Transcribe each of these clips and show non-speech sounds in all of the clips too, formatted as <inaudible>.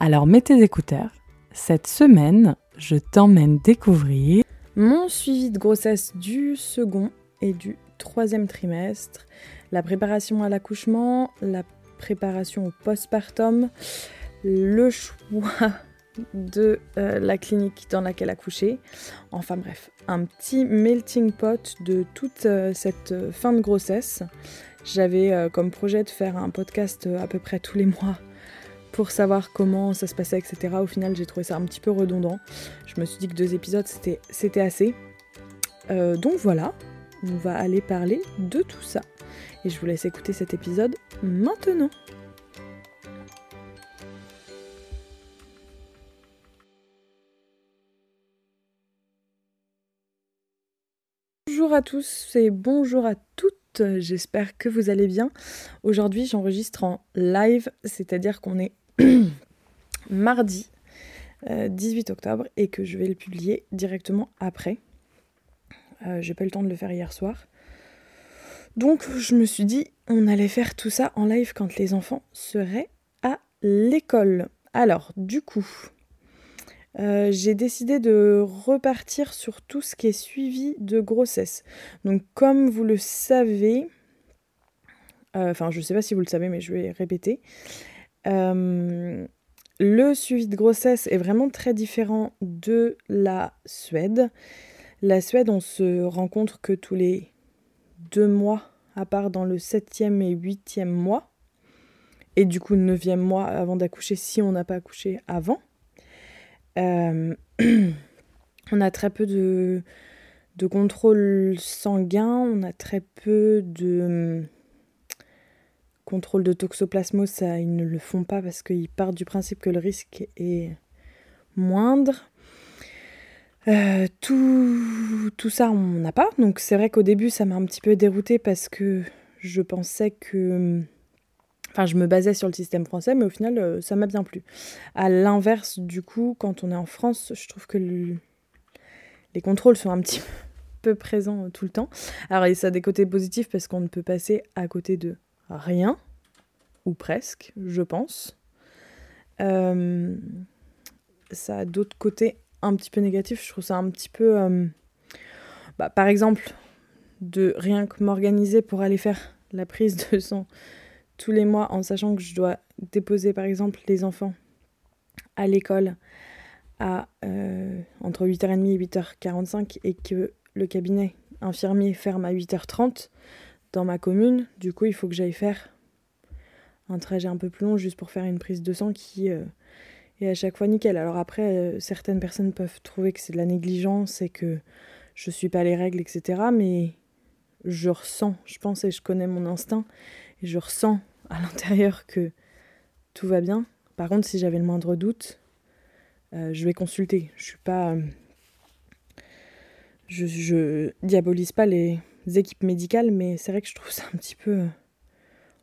Alors mets tes écouteurs. Cette semaine, je t'emmène découvrir mon suivi de grossesse du second et du troisième trimestre, la préparation à l'accouchement, la préparation au postpartum, le choix de euh, la clinique dans laquelle accoucher. Enfin bref, un petit melting pot de toute euh, cette euh, fin de grossesse. J'avais comme projet de faire un podcast à peu près tous les mois pour savoir comment ça se passait, etc. Au final, j'ai trouvé ça un petit peu redondant. Je me suis dit que deux épisodes, c'était assez. Euh, donc voilà, on va aller parler de tout ça. Et je vous laisse écouter cet épisode maintenant. Bonjour à tous et bonjour à toutes j'espère que vous allez bien. Aujourd'hui j'enregistre en live, c'est-à-dire qu'on est <clears throat> mardi 18 euh, octobre et que je vais le publier directement après. Euh, j'ai pas eu le temps de le faire hier soir. Donc je me suis dit on allait faire tout ça en live quand les enfants seraient à l'école. Alors du coup, euh, j'ai décidé de repartir sur tout ce qui est suivi de grossesse. Donc comme vous le savez, enfin je ne sais pas si vous le savez mais je vais répéter, euh, le suivi de grossesse est vraiment très différent de la Suède. La Suède, on se rencontre que tous les deux mois, à part dans le septième et huitième mois. Et du coup, neuvième mois avant d'accoucher, si on n'a pas accouché avant. Euh, <clears throat> on a très peu de, de contrôle sanguin, on a très peu de contrôle de toxoplasmose, ça, ils ne le font pas parce qu'ils partent du principe que le risque est moindre. Euh, tout, tout, ça, on n'a pas. Donc c'est vrai qu'au début, ça m'a un petit peu dérouté parce que je pensais que... Enfin, je me basais sur le système français, mais au final, euh, ça m'a bien plu. À l'inverse, du coup, quand on est en France, je trouve que les contrôles sont un petit <laughs> peu présents tout le temps. Alors, ça a des côtés positifs parce qu'on ne peut passer à côté de rien, ou presque, je pense. Euh, ça a d'autres côtés un petit peu négatifs. Je trouve ça un petit peu. Euh, bah, par exemple, de rien que m'organiser pour aller faire la prise de sang tous les mois en sachant que je dois déposer par exemple les enfants à l'école à euh, entre 8h30 et 8h45 et que le cabinet infirmier ferme à 8h30 dans ma commune. Du coup, il faut que j'aille faire un trajet un peu plus long juste pour faire une prise de sang qui euh, est à chaque fois nickel. Alors après, euh, certaines personnes peuvent trouver que c'est de la négligence et que je suis pas les règles, etc. Mais je ressens, je pense et je connais mon instinct et je ressens à <laughs> l'intérieur que tout va bien. Par contre, si j'avais le moindre doute, euh, je vais consulter. Je suis pas. je, je diabolise pas les, équipes médicales, mais c'est vrai que je trouve ça un petit peu euh,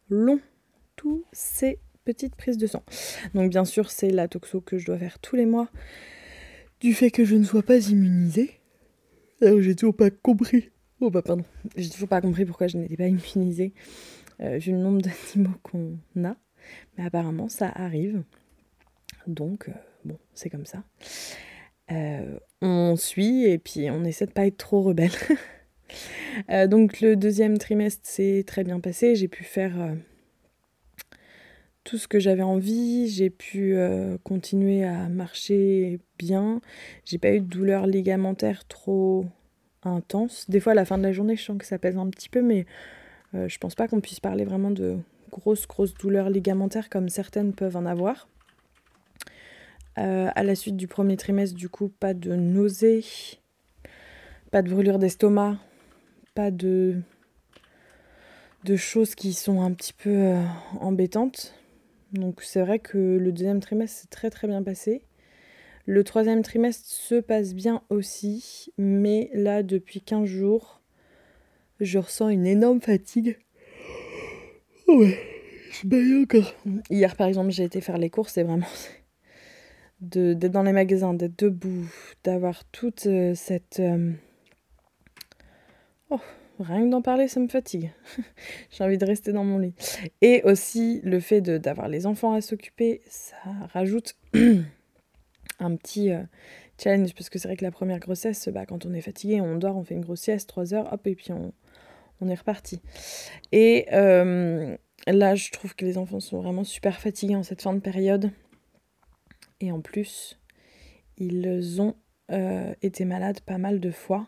long, tous ces petites prises de sang. Donc bien sûr, c'est la toxo que je dois faire tous les mois, du fait que je ne sois pas immunisée. J'ai toujours pas compris. Oh bah pardon, j'ai toujours pas compris pourquoi je n'étais pas immunisée euh, vu le nombre d'animaux qu'on a. Mais apparemment, ça arrive. Donc, euh, bon, c'est comme ça. on suit et puis on essaie de pas être trop rebelle. <laughs> Euh, donc le deuxième trimestre s'est très bien passé. J'ai pu faire euh, tout ce que j'avais envie. J'ai pu euh, continuer à marcher bien. J'ai pas eu de douleurs ligamentaires trop intenses. Des fois à la fin de la journée, je sens que ça pèse un petit peu, mais je pense pas qu'on puisse parler vraiment de grosses grosses douleurs ligamentaires comme certaines peuvent en avoir. à la suite du premier trimestre, du coup, pas de nausées, pas de brûlure d'estomac, pas de, de choses qui sont un petit peu euh, embêtantes. Donc c'est vrai que le deuxième trimestre s'est très très bien passé. Le troisième trimestre se passe bien aussi, mais là, depuis 15 jours, je ressens une énorme fatigue. Oh ouais, je baille encore. Hier, par exemple, j'ai été faire les courses et vraiment, d'être dans les magasins, d'être debout, d'avoir toute euh, cette... Euh, oh, rien que d'en parler, ça me fatigue. <laughs> J'ai envie de rester dans mon lit. Et aussi le fait d'avoir les enfants à s'occuper, ça rajoute <clears throat> un petit euh, challenge. Parce que c'est vrai que la première grossesse, bah, quand on est fatigué, on dort, on fait une grosse sieste, 3 heures, hop, et puis on, est reparti. Et là, je trouve que les enfants sont vraiment super fatigués en cette fin de période. Et en plus, ils ont euh, été malades pas mal de fois.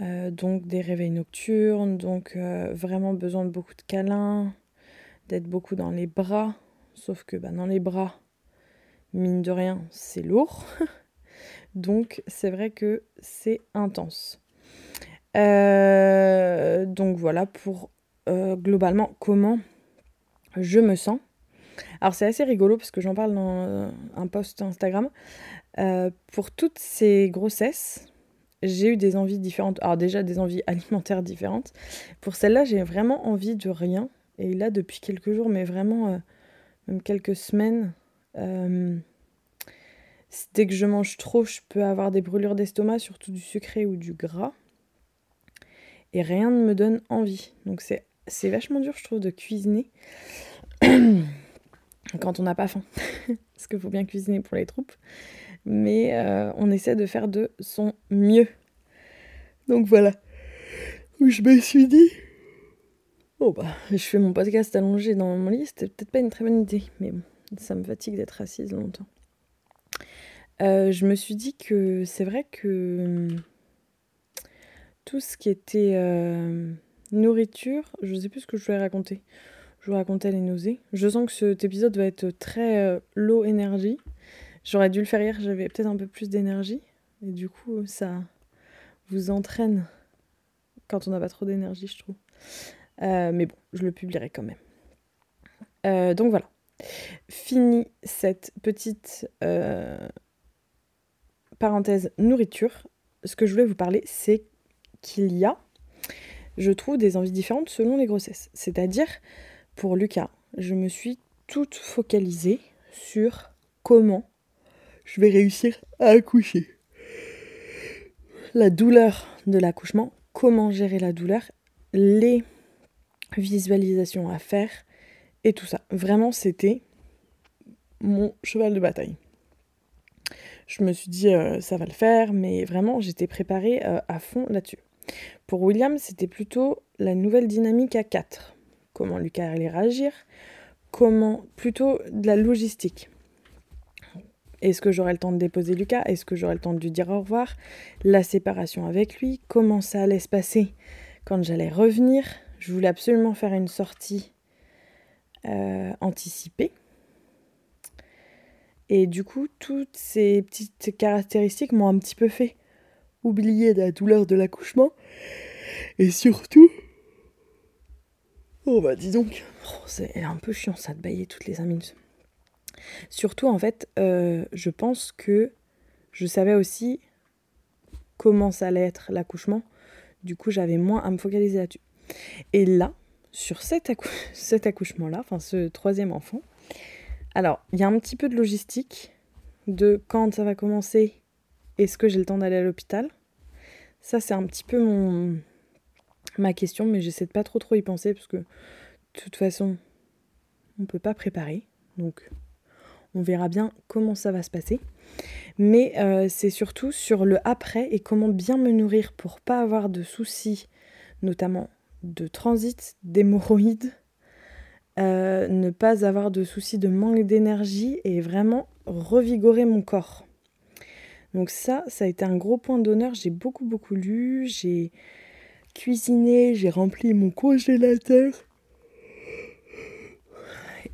Euh, donc des réveils nocturnes, donc euh, vraiment besoin de beaucoup de câlins, d'être beaucoup dans les bras. Sauf que bah, dans les bras, mine de rien, c'est lourd. <laughs> donc c'est vrai que c'est intense. donc voilà pour globalement comment je me sens. Alors c'est assez rigolo parce que j'en parle dans euh, un post Instagram. Euh, pour toutes ces grossesses, j'ai eu des envies différentes. Alors déjà des envies <laughs> alimentaires différentes. Pour celle-là, j'ai vraiment envie de rien. Et là, depuis quelques jours, mais vraiment euh, même quelques semaines, dès que je mange trop, je peux avoir des brûlures d'estomac, surtout du sucré ou du gras. Et rien ne me donne envie. Donc c'est vachement dur, je trouve, de cuisiner. <clears throat> quand on n'a pas faim. <laughs> Parce qu'il faut bien cuisiner pour les troupes. Mais euh, on essaie de faire de son mieux. Donc voilà. Je me suis dit. Oh bah, je fais mon podcast allongé dans mon lit, c'était peut-être pas une très bonne idée. Mais bon, ça me fatigue d'être assise longtemps. Euh, je me suis dit que c'est vrai que tout ce qui était euh, nourriture, je sais plus ce que je voulais raconter je vous racontais les nausées. Je sens que cet épisode va être très low énergie. J'aurais dû le faire hier, j'avais peut-être un peu plus d'énergie. Et du coup, ça vous entraîne quand on n'a pas trop d'énergie, je trouve. Euh, mais bon, je le publierai quand même. Euh, donc voilà. Fini cette petite parenthèse nourriture. Ce que je voulais vous parler, c'est qu'il y a, je trouve, des envies différentes selon les grossesses. C'est-à-dire, pour Lucas, je me suis toute focalisée sur comment je vais réussir à accoucher. La douleur de l'accouchement, comment gérer la douleur, les visualisations à faire et tout ça. Vraiment, c'était mon cheval de bataille. Je me suis dit, euh, ça va le faire, mais vraiment, j'étais préparée euh, à fond là-dessus. Pour William, c'était plutôt la nouvelle dynamique à 4 comment Lucas allait réagir, comment plutôt de la logistique. Est-ce que j'aurai le temps de déposer Lucas? Est-ce que j'aurai le temps de lui dire au revoir? La séparation avec lui Comment ça allait se passer? Quand j'allais revenir Je voulais absolument faire une sortie euh, anticipée. Et du coup, toutes ces petites caractéristiques m'ont un petit peu fait oublier la douleur de l'accouchement. Et surtout, Oh bah dis donc, oh, c'est un peu chiant ça de bailler toutes les 5 minutes. Surtout en fait, euh, je pense que je savais aussi comment ça allait être l'accouchement. Du coup, j'avais moins à me focaliser là-dessus. Et là, sur <laughs> cet, accouchement-là, enfin ce troisième enfant, alors il y a un petit peu de logistique de quand ça va commencer, est-ce que j'ai le temps d'aller à l'hôpital. Ça, c'est un petit peu ma question, mais j'essaie de pas trop trop y penser parce que de toute façon, on peut pas préparer. Donc, on verra bien comment ça va se passer. Mais euh, c'est surtout sur le après et comment bien me nourrir pour pas avoir de soucis, notamment de transit, d'hémorroïdes, euh, ne pas avoir de soucis de manque d'énergie et vraiment revigorer mon corps. Donc ça, ça a été un gros point d'honneur. J'ai beaucoup beaucoup lu, j'ai cuisiné, j'ai rempli mon congélateur.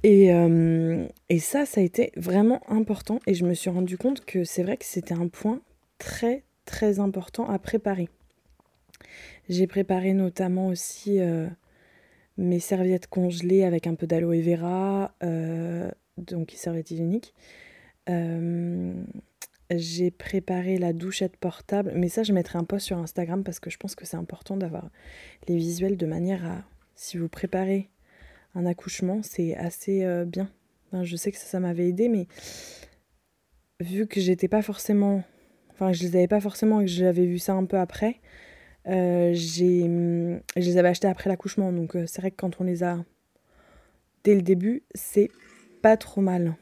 Et, euh, et, ça, ça a été vraiment important. Et je me suis rendu compte que c'est vrai que c'était un point très, très important à préparer. J'ai préparé notamment aussi euh, mes serviettes congelées avec un peu d'aloe vera, euh, donc serviettes hygiéniques. j'ai préparé la douchette portable, mais ça je mettrai un post sur Instagram parce que je pense que c'est important d'avoir les visuels de manière à, si vous préparez un accouchement, c'est assez euh, bien. je sais que ça, m'avait aidé, mais vu que j'étais pas forcément, enfin je les avais pas forcément et que j'avais vu ça un peu après, euh, j'ai, je les avais achetés après l'accouchement, donc euh, c'est vrai que quand on les a dès le début, c'est pas trop mal.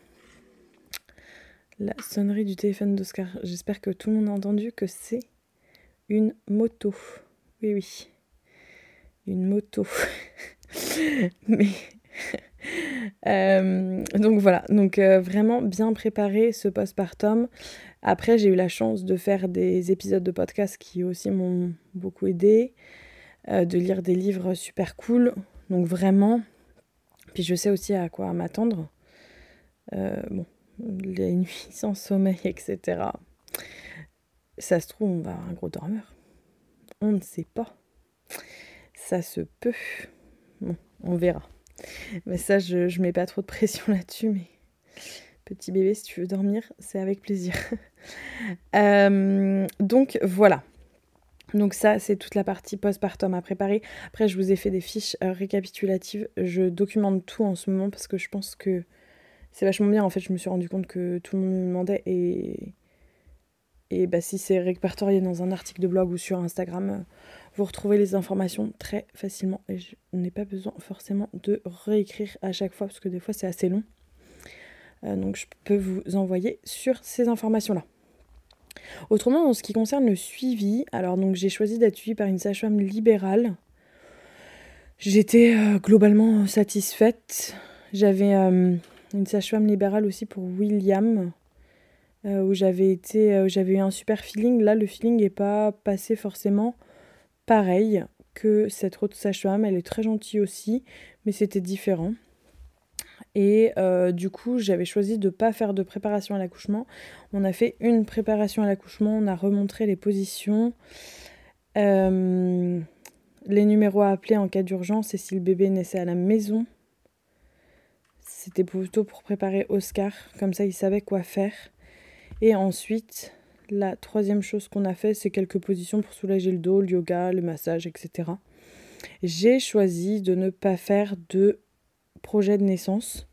La sonnerie du téléphone d'Oscar. J'espère que tout le monde a entendu que c'est une moto. Oui, oui. Une moto. <laughs> <laughs> Mais. Euh, donc voilà, donc euh, vraiment bien préparé ce postpartum. Après, j'ai eu la chance de faire des épisodes de podcast qui aussi m'ont beaucoup aidé, euh, de lire des livres super cool. Donc vraiment, puis je sais aussi à quoi m'attendre. bon, les <laughs> nuits sans sommeil, etc. Ça se trouve, on va avoir un gros dormeur. On ne sait pas. Ça se peut. On verra. Mais ça, je ne mets pas trop de pression <laughs> là-dessus. Mais petit bébé, si tu veux dormir, c'est avec plaisir. <laughs> Euh, donc voilà. Donc ça, c'est toute la partie postpartum à préparer. Après, je vous ai fait des fiches euh, récapitulatives. Je documente tout en ce moment parce que je pense que c'est vachement bien. En fait, je me suis rendu compte que tout le monde me demandait et, et bah, si c'est répertorié dans un article de blog ou sur Instagram, vous retrouvez les informations très facilement et je n'ai pas besoin forcément de réécrire à chaque fois parce que des fois c'est assez long. Euh, donc je peux vous envoyer sur ces informations-là. Autrement, en ce qui concerne le suivi, alors donc j'ai choisi d'être suivie par une sage-femme libérale. J'étais euh, globalement satisfaite. J'avais une sage-femme libérale aussi pour William, euh, où j'avais été, euh, j'avais eu un super feeling. Là, le feeling n'est pas passé forcément pareil que cette autre sage-femme. Elle est très gentille aussi, mais c'était différent. Et euh, du coup, j'avais choisi de ne pas faire de préparation à l'accouchement. On a fait une préparation à l'accouchement, on a remontré les positions, les numéros à appeler en cas d'urgence et si le bébé naissait à la maison. C'était plutôt pour préparer Oscar, comme ça il savait quoi faire. Et ensuite, la troisième chose qu'on a fait, c'est quelques positions pour soulager le dos, le yoga, le massage, etc. J'ai choisi de ne pas faire de projet de naissance.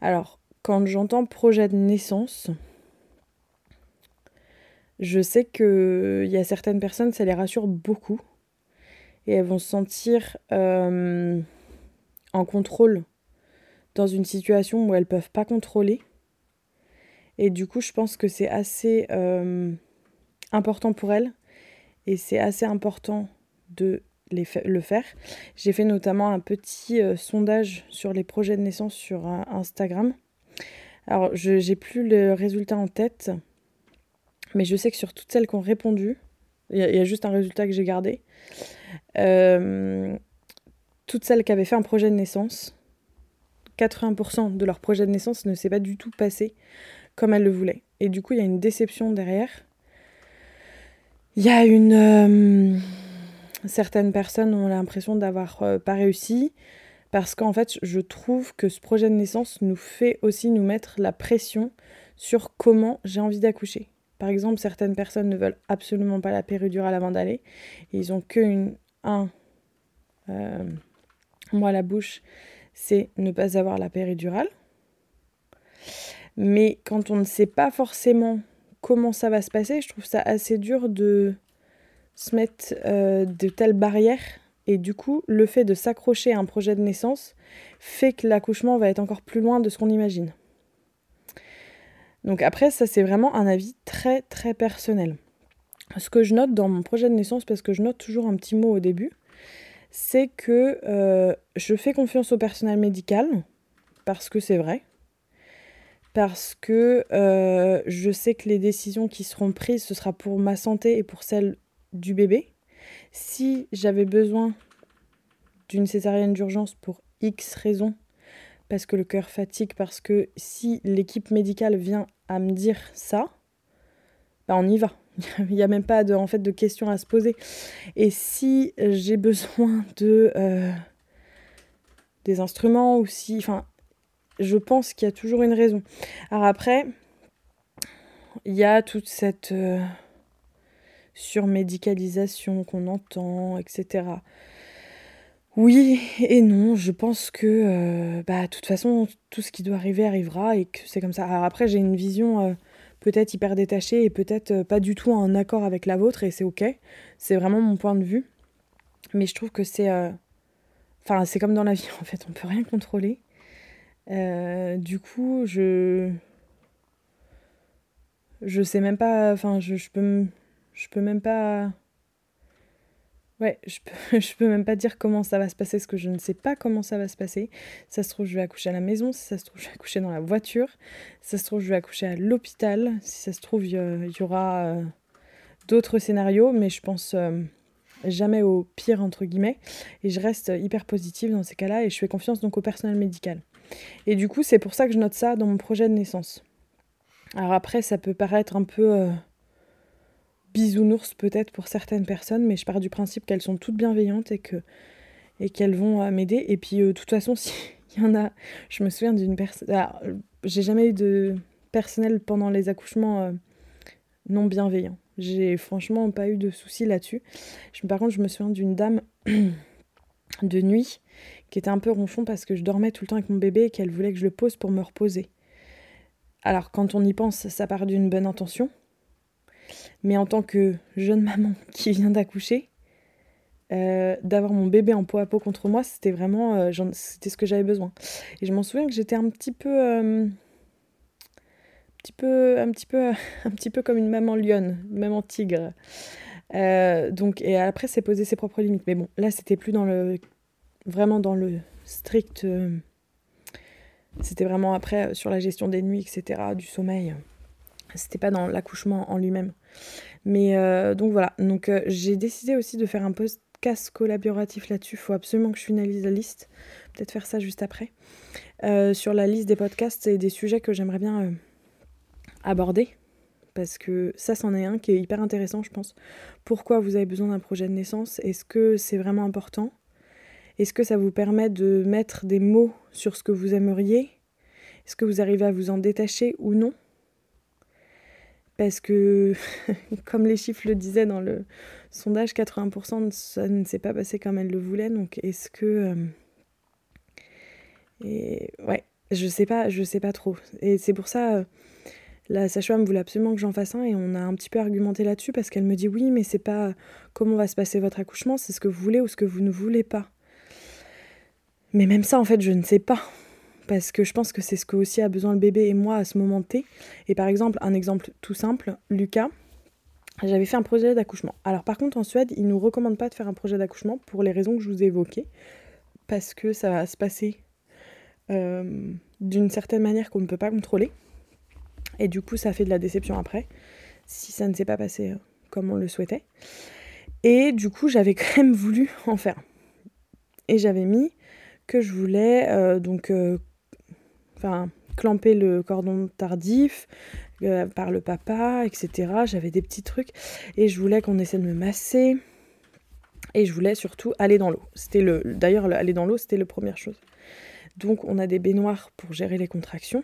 Alors, quand j'entends projet de naissance, je sais qu'il y a certaines personnes, ça les rassure beaucoup. Et elles vont se sentir euh, en contrôle dans une situation où elles peuvent pas contrôler. Et du coup, je pense que c'est assez euh, important pour elles et c'est assez important de les le faire. J'ai fait notamment un petit euh, sondage sur les projets de naissance sur euh, Instagram. Alors, je n'ai plus le résultat en tête, mais je sais que sur toutes celles qui ont répondu, il y, a juste un résultat que j'ai gardé. toutes celles qui avaient fait un projet de naissance, 80% de leur projet de naissance ne s'est pas du tout passé comme elles le voulaient. Et du coup, il y a une déception derrière. Il y a une. Euh, certaines personnes ont l'impression d'avoir euh, pas réussi parce qu'en fait, je trouve que ce projet de naissance nous fait aussi nous mettre la pression sur comment j'ai envie d'accoucher. Par exemple, certaines personnes ne veulent absolument pas la péridurale avant d'aller. Ils ont que une, un euh, mois à la bouche c'est ne pas avoir la péridurale. Mais quand on ne sait pas forcément comment ça va se passer, je trouve ça assez dur de se mettre euh, de telles barrières. Et du coup, le fait de s'accrocher à un projet de naissance fait que l'accouchement va être encore plus loin de ce qu'on imagine. Donc après, ça c'est vraiment un avis très très personnel. Ce que je note dans mon projet de naissance, parce que je note toujours un petit mot au début, c'est que euh, je fais confiance au personnel médical, parce que c'est vrai, parce que euh, je sais que les décisions qui seront prises, ce sera pour ma santé et pour celle du bébé. Si j'avais besoin d'une césarienne d'urgence pour X raisons, parce que le cœur fatigue, parce que si l'équipe médicale vient à me dire ça, ben on y va. <laughs> Il n'y a même pas de, en fait, de questions à se poser. Et si j'ai besoin de euh, des instruments ou si, enfin, je pense qu'il y a toujours une raison. Alors après, il y a toute cette euh, surmédicalisation qu'on entend, etc. Oui et non, je pense que euh, bah, de toute façon, tout ce qui doit arriver arrivera et que c'est comme ça. Alors après, j'ai une vision euh, peut-être hyper détachée et peut-être pas du tout en accord avec la vôtre et c'est ok. C'est vraiment mon point de vue. Mais je trouve que c'est. Enfin, c'est comme dans la vie <laughs> en fait, on peut rien contrôler. Du coup, je je sais même pas. Enfin, je, je, peux, je peux même pas. Ouais, je peux, <laughs> je peux même pas dire comment ça va se passer, parce que je ne sais pas comment ça va se passer. Ça se trouve, je vais accoucher à la maison, si ça se trouve, je vais accoucher dans la voiture, si ça se trouve, je vais accoucher à l'hôpital, si ça se trouve, il y, aura euh, d'autres scénarios, mais je pense euh, jamais au pire, entre guillemets. Et je reste hyper positive dans ces cas-là, et je fais confiance donc au personnel médical. Et du coup, c'est pour ça que je note ça dans mon projet de naissance. Alors après, ça peut paraître un peu euh, bisounours peut-être pour certaines personnes, mais je pars du principe qu'elles sont toutes bienveillantes et que et qu'elles vont euh, m'aider. Et puis, euh, de toute façon, <laughs> s'il y en a, je me souviens d'une personne. J'ai jamais eu de personnel pendant les accouchements non bienveillant. J'ai franchement pas eu de soucis là-dessus. Par contre, je me souviens d'une dame <clears throat> de nuit qui était un peu ronchon parce que je dormais tout le temps avec mon bébé et qu'elle voulait que je le pose pour me reposer. Alors quand on y pense, ça part d'une bonne intention. Mais en tant que jeune maman <laughs> qui vient d'accoucher, euh, d'avoir mon bébé en peau à peau contre moi, c'était vraiment euh, c'était ce que j'avais besoin. Et je m'en souviens que j'étais un petit peu euh, un petit peu un petit peu <laughs> comme une maman lionne, une maman tigre. donc et après c'est poser ses propres limites. Mais bon, là c'était plus dans le vraiment dans le strict c'était vraiment après euh, sur la gestion des nuits, etc., du sommeil. C'était pas dans l'accouchement en lui-même. Mais euh, donc voilà. Donc euh, j'ai décidé aussi de faire un podcast collaboratif là-dessus. Il faut absolument que je finalise la liste. Peut-être faire ça juste après. sur la liste des podcasts et des sujets que j'aimerais bien aborder. Parce que ça, c'en est un qui est hyper intéressant, je pense. Pourquoi vous avez besoin d'un projet de naissance? Est-ce que c'est vraiment important? Est-ce que ça vous permet de mettre des mots sur ce que vous aimeriez? Est-ce que vous arrivez à vous en détacher ou non? Parce que, <laughs> comme les chiffres le disaient dans le sondage, 80% ça ne s'est pas passé comme elle le voulait. Donc, est-ce que. Euh, et ouais, je sais pas, je sais pas trop. Et c'est pour ça. Euh, la sage-femme voulait absolument que j'en fasse un et on a un petit peu argumenté là-dessus parce qu'elle me dit oui, mais c'est pas comment va se passer votre accouchement, c'est ce que vous voulez ou ce que vous ne voulez pas. Mais même ça, en fait, je ne sais pas. Parce que je pense que c'est ce que aussi a besoin le bébé et moi à ce moment T. Et par exemple, un exemple tout simple, Lucas, j'avais fait un projet d'accouchement. Alors par contre, en Suède, ils ne nous recommandent pas de faire un projet d'accouchement pour les raisons que je vous ai évoquées. Parce que ça va se passer euh, d'une certaine manière qu'on ne peut pas contrôler. Et du coup, ça fait de la déception après, si ça ne s'est pas passé euh, comme on le souhaitait. Et du coup, j'avais <laughs> quand même voulu en faire. Et j'avais mis je voulais euh, donc euh, enfin clamper le cordon tardif euh, par le papa, etc. J'avais des petits trucs et je voulais qu'on essaie de me masser et je voulais surtout aller dans l'eau. C'était le d'ailleurs aller dans l'eau, c'était la première chose. Donc on a des baignoires pour gérer les contractions.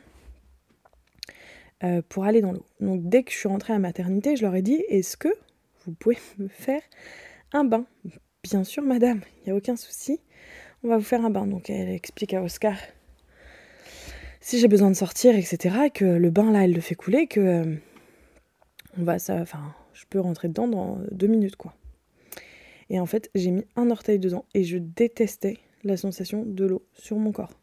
pour aller dans l'eau. Donc dès que je suis rentrée à maternité, je leur ai dit est-ce que vous pouvez me faire un bain? Bien sûr, madame, il n'y a aucun souci on va vous faire un bain. Donc elle explique à Oscar si j'ai besoin de sortir, etc. que le bain là, elle le fait couler, que euh, va ça, enfin, je peux rentrer dedans dans deux minutes quoi. Et en fait, j'ai mis un orteil dedans et je détestais la sensation de l'eau sur mon corps.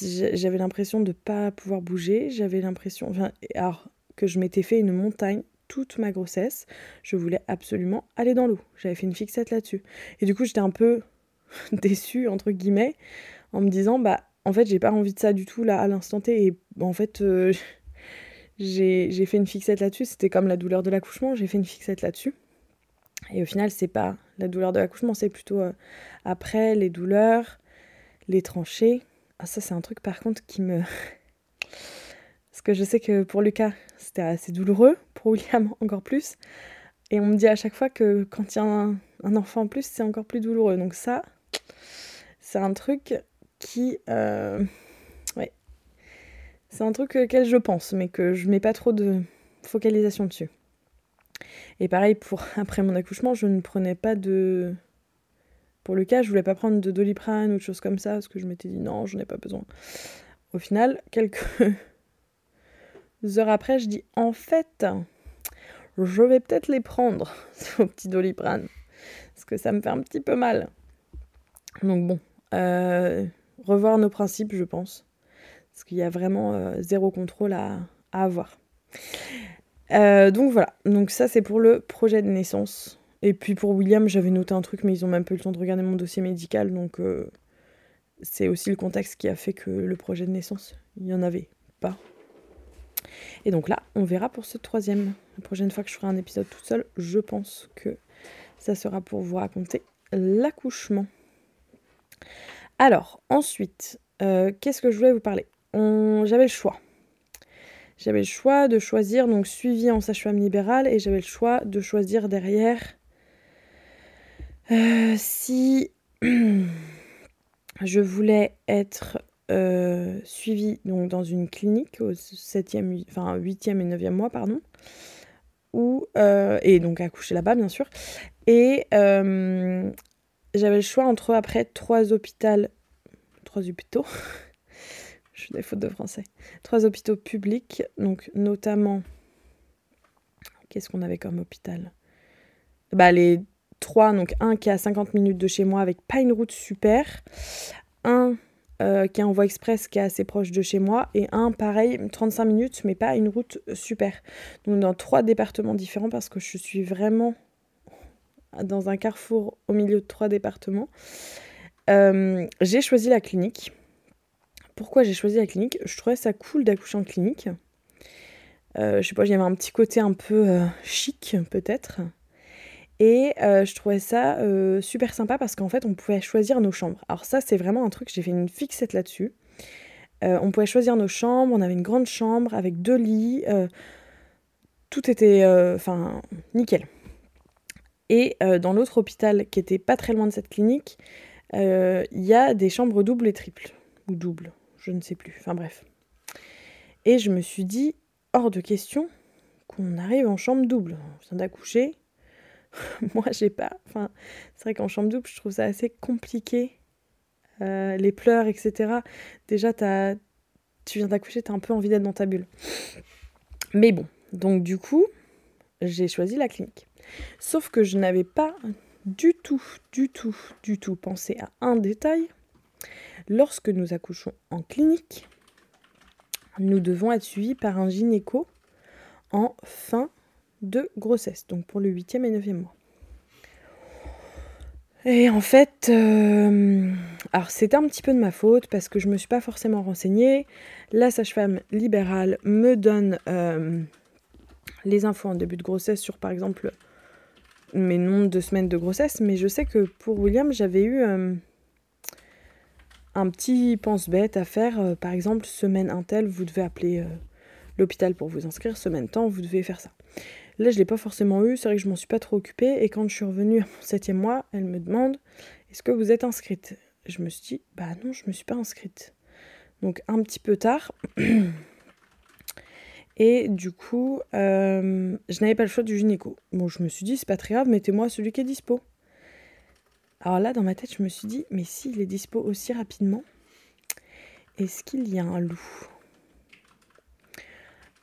J'avais l'impression de pas pouvoir bouger, j'avais l'impression, enfin, alors que je m'étais fait une montagne toute ma grossesse, je voulais absolument aller dans l'eau. J'avais fait une fixette là-dessus. Et du coup, j'étais un peu <laughs> déçue, entre guillemets, en me disant, bah, en fait, j'ai pas envie de ça du tout, là, à l'instant T. Et en fait, euh, <laughs> j'ai fait une fixette là-dessus. C'était comme la douleur de l'accouchement, j'ai fait une fixette là-dessus. Et au final, c'est pas la douleur de l'accouchement, c'est plutôt euh, après les douleurs, les tranchées. Ah, ça, c'est un truc par contre qui me. <laughs> Parce que je sais que pour Lucas, c'était assez douloureux, pour William encore plus. Et on me dit à chaque fois que quand il y a un, un enfant en plus, c'est encore plus douloureux. Donc, ça, c'est un truc qui... Euh, ouais. C'est un truc auquel je pense, mais que je mets pas trop de focalisation dessus. Et pareil, pour <laughs> après mon accouchement, je ne prenais pas de. Pour le cas, je voulais pas prendre de doliprane ou de choses comme ça, parce que je m'étais dit non, je n'ai pas besoin. Au final, <laughs> quelques heures après, je dis en fait, je vais peut-être les prendre, <laughs> ces petits doliprane, parce que ça me fait un petit peu mal. Donc bon, euh, revoir nos principes, je pense, parce qu'il y a vraiment euh, zéro contrôle à, avoir. Euh, donc voilà, donc ça c'est pour le projet de naissance. Et puis pour William, j'avais noté un truc, mais ils ont même pas eu le temps de regarder mon dossier médical, donc c'est aussi le contexte qui a fait que le projet de naissance, il n'y en avait pas. Et donc là, on verra pour ce troisième. La prochaine fois que je ferai un épisode tout seul, je pense que ça sera pour vous raconter l'accouchement. Alors, ensuite, euh, qu'est-ce que je voulais vous parler? J'avais le choix. J'avais le choix de choisir donc suivi en sage-femme libérale et j'avais le choix de choisir derrière euh, si <clears throat> je voulais être euh, suivie donc dans une clinique au 7e, enfin 8e et 9e mois pardon et donc accoucher là-bas bien sûr et j'avais le choix entre après trois hôpitaux trois hôpitaux <laughs> je suis des fautes de français. Trois hôpitaux publics, donc notamment. Qu'est-ce qu'on avait comme hôpital? Bah, les trois, donc un qui est à 50 minutes de chez moi avec pas une route super, un euh, qui est en voie express qui est assez proche de chez moi, et un pareil, 35 minutes, mais pas une route super. Donc dans trois départements différents parce que je suis vraiment dans un carrefour au milieu de trois départements. Euh, j'ai choisi la clinique pourquoi j'ai choisi la clinique? Je trouvais ça cool d'accoucher en clinique. Euh, je sais pas, avait un petit côté un peu euh, chic peut-être. Et euh, je trouvais ça super sympa parce qu'en fait on pouvait choisir nos chambres. Alors ça c'est vraiment un truc, j'ai fait une fixette là-dessus. on pouvait choisir nos chambres, on avait une grande chambre avec deux lits. tout était enfin nickel. Et dans l'autre hôpital qui était pas très loin de cette clinique, il y a des chambres doubles et triples. Ou doubles je ne sais plus. Enfin bref. Et je me suis dit, hors de question qu'on arrive en chambre double. On vient d'accoucher. <laughs> Moi, j'ai pas. Enfin, c'est vrai qu'en chambre double, je trouve ça assez compliqué. Euh, les pleurs, etc. Déjà, tu viens d'accoucher, tu as un peu envie d'être dans ta bulle. Mais bon, donc du coup, j'ai choisi la clinique. Sauf que je n'avais pas du tout, du tout, du tout pensé à un détail Lorsque nous accouchons en clinique, nous devons être suivis par un gynéco en fin de grossesse, donc pour le 8e et 9e mois. Et en fait, euh, alors c'était un petit peu de ma faute parce que je ne me suis pas forcément renseignée. La sage-femme libérale me donne euh, les infos en début de grossesse sur par exemple mes nombres de semaines de grossesse, mais je sais que pour William, j'avais eu euh, un petit pense-bête à faire. Euh, par exemple, semaine intel, vous devez appeler euh, l'hôpital pour vous inscrire. Semaine temps, vous devez faire ça. Là, je ne l'ai pas forcément eu. C'est vrai que je m'en suis pas trop occupée. Et quand je suis revenue à septième mois, elle me demande Est-ce que vous êtes inscrite? Je me suis dit Bah non, je me suis pas inscrite. Donc, un petit peu tard. <clears throat> Et du coup, euh, je n'avais pas le choix du gynéco. Bon, je me suis dit, c'est pas très grave, mettez-moi celui qui est dispo. Alors là, dans ma tête, je me suis dit, mais s'il est dispo aussi rapidement, est-ce qu'il y a un loup?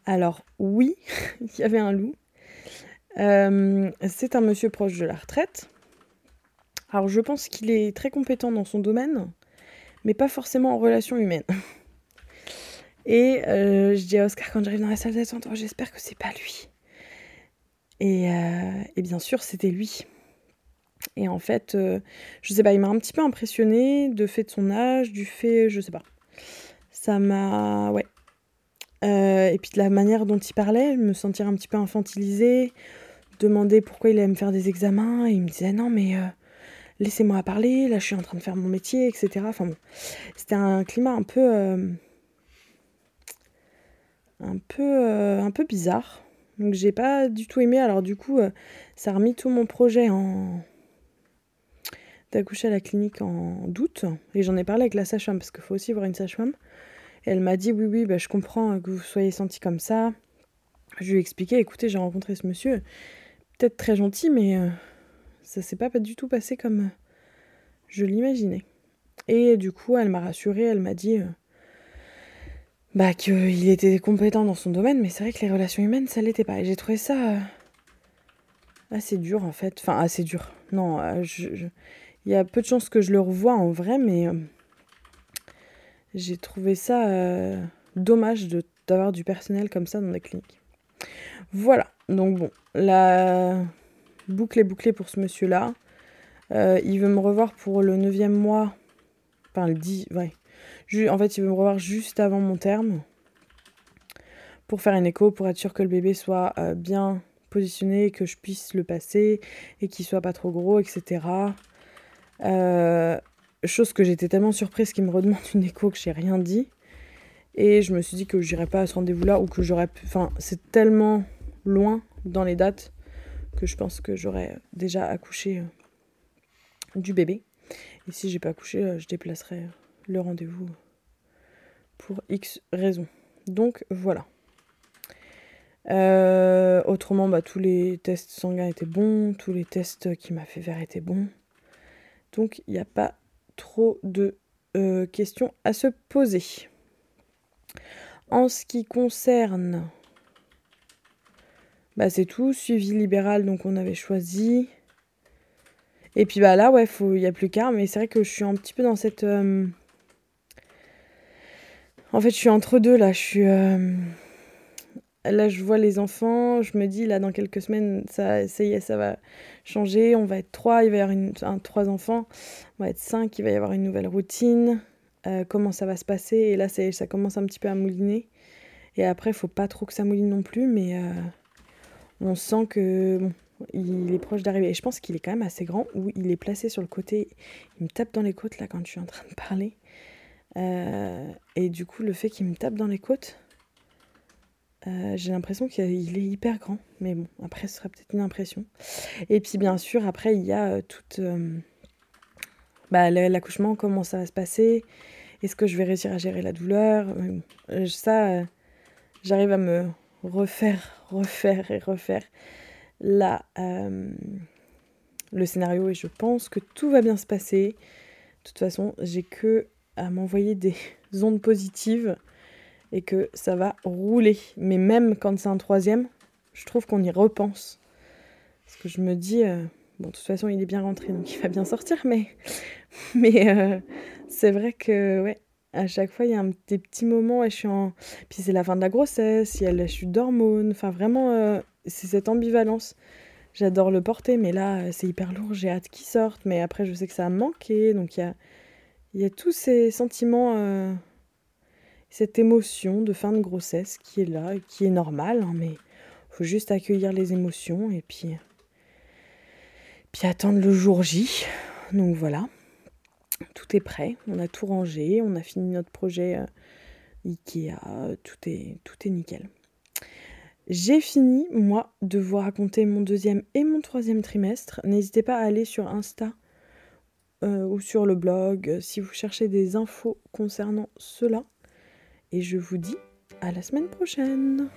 Alors oui, <laughs> il y avait un loup. Euh, c'est un monsieur proche de la retraite. Alors je pense qu'il est très compétent dans son domaine, mais pas forcément en relations humaines. <laughs> Et euh, je dis à Oscar quand j'arrive dans la salle d'attente, oh, j'espère que c'est pas lui. Et, euh, et bien sûr, c'était lui. Et en fait, euh, je sais pas, il m'a un petit peu impressionné de fait de son âge, du fait, je sais pas. Ça m'a. Ouais. Et puis de la manière dont il parlait, me sentir un petit peu infantilisée, demander pourquoi il allait me faire des examens, et il me disait non, mais laissez-moi parler, là je suis en train de faire mon métier, etc. Enfin bon, c'était un climat un peu. Un peu. un peu bizarre. Donc j'ai pas du tout aimé, alors du coup, ça a remis tout mon projet en accouché à la clinique en doute. Et j'en ai parlé avec la sage-femme, parce qu'il faut aussi voir une sage-femme. Elle m'a dit oui, oui, bah, je comprends que vous soyez senti comme ça. Je lui ai expliqué, écoutez, j'ai rencontré ce monsieur, peut-être très gentil, mais euh, ça s'est pas du tout passé comme euh, je l'imaginais. Et du coup, elle m'a rassurée, elle m'a dit euh, bah, qu'il était compétent dans son domaine, mais c'est vrai que les relations humaines, ça l'était pas. Et j'ai trouvé ça assez dur en fait. Enfin, assez dur. Non, il y a peu de chances que je le revoie en vrai, mais j'ai trouvé ça dommage d'avoir du personnel comme ça dans la clinique. Voilà, donc bon, la boucle est bouclée pour ce monsieur-là. Euh, il veut me revoir pour le 9 mois. Enfin, le 10, ouais. En fait, il veut me revoir juste avant mon terme. Pour faire une écho, pour être sûr que le bébé soit euh, bien positionné, que je puisse le passer et qu'il soit pas trop gros, etc. Euh, chose que j'étais tellement surprise qu'il me redemande une écho que j'ai rien dit. Et je me suis dit que j'irais pas à ce rendez-vous-là ou que j'aurais pu. Enfin, c'est tellement loin dans les dates que je pense que j'aurais déjà accouché euh, du bébé. Et si j'ai pas accouché, je déplacerai le rendez-vous pour X raisons. Donc voilà. Euh, autrement, bah, tous les tests sanguins étaient bons, tous les tests qui m'a fait faire étaient bons. Donc il n'y a pas trop de questions à se poser. En ce qui concerne. Bah, c'est tout. Suivi libéral, donc on avait choisi. Et puis bah là, ouais, il n'y a plus qu'à. Mais c'est vrai que je suis un petit peu dans cette. Euh, en fait, je suis entre deux là. Je suis. Euh, là, je vois les enfants. Je me dis, là, dans quelques semaines, ça, ça ça va changer. On va être trois. Il va y avoir trois enfants. On va être cinq. Il va y avoir une nouvelle routine. Euh, comment ça va se passer? Et là, ça commence un petit peu à mouliner. Et après, il faut pas trop que ça mouline non plus, mais euh, on sent que il est proche d'arriver. Et je pense qu'il est quand même assez grand, où il est placé sur le côté. Il me tape dans les côtes là quand je suis en train de parler. Euh, et du coup, le fait qu'il me tape dans les côtes, j'ai l'impression qu'il est hyper grand. Mais bon, après, ce sera peut-être une impression. Et puis, bien sûr, après, il y a toute bah, l'accouchement, comment ça va se passer, est-ce que je vais réussir à gérer la douleur? Euh, Ça, euh, j'arrive à me refaire, refaire et refaire euh, le scénario et je pense que tout va bien se passer. De toute façon, j'ai que à m'envoyer des <laughs> ondes positives et que ça va rouler. Mais même quand c'est un troisième, je trouve qu'on y repense. Parce que je me dis, Bon, de toute façon, il est bien rentré, donc il va bien sortir, mais, <laughs> mais euh, c'est vrai que, ouais, à chaque fois, il y a un, des petits moments et je suis en... Puis c'est la fin de la grossesse, il y a la chute d'hormones, enfin vraiment, euh, c'est cette ambivalence. J'adore le porter, mais là, c'est hyper lourd, j'ai hâte qu'il sorte, mais après, je sais que ça a manqué, donc il y a, il y a tous ces sentiments, euh, cette émotion de fin de grossesse qui est là, qui est normale, hein, mais faut juste accueillir les émotions et puis puis attendre le jour J. Donc voilà, tout est prêt, on a tout rangé, on a fini notre projet euh, Ikea, tout est, tout est nickel. J'ai fini, moi, de vous raconter mon deuxième et mon troisième trimestre. N'hésitez pas à aller sur Insta euh, ou sur le blog euh, si vous cherchez des infos concernant cela. Et je vous dis à la semaine prochaine.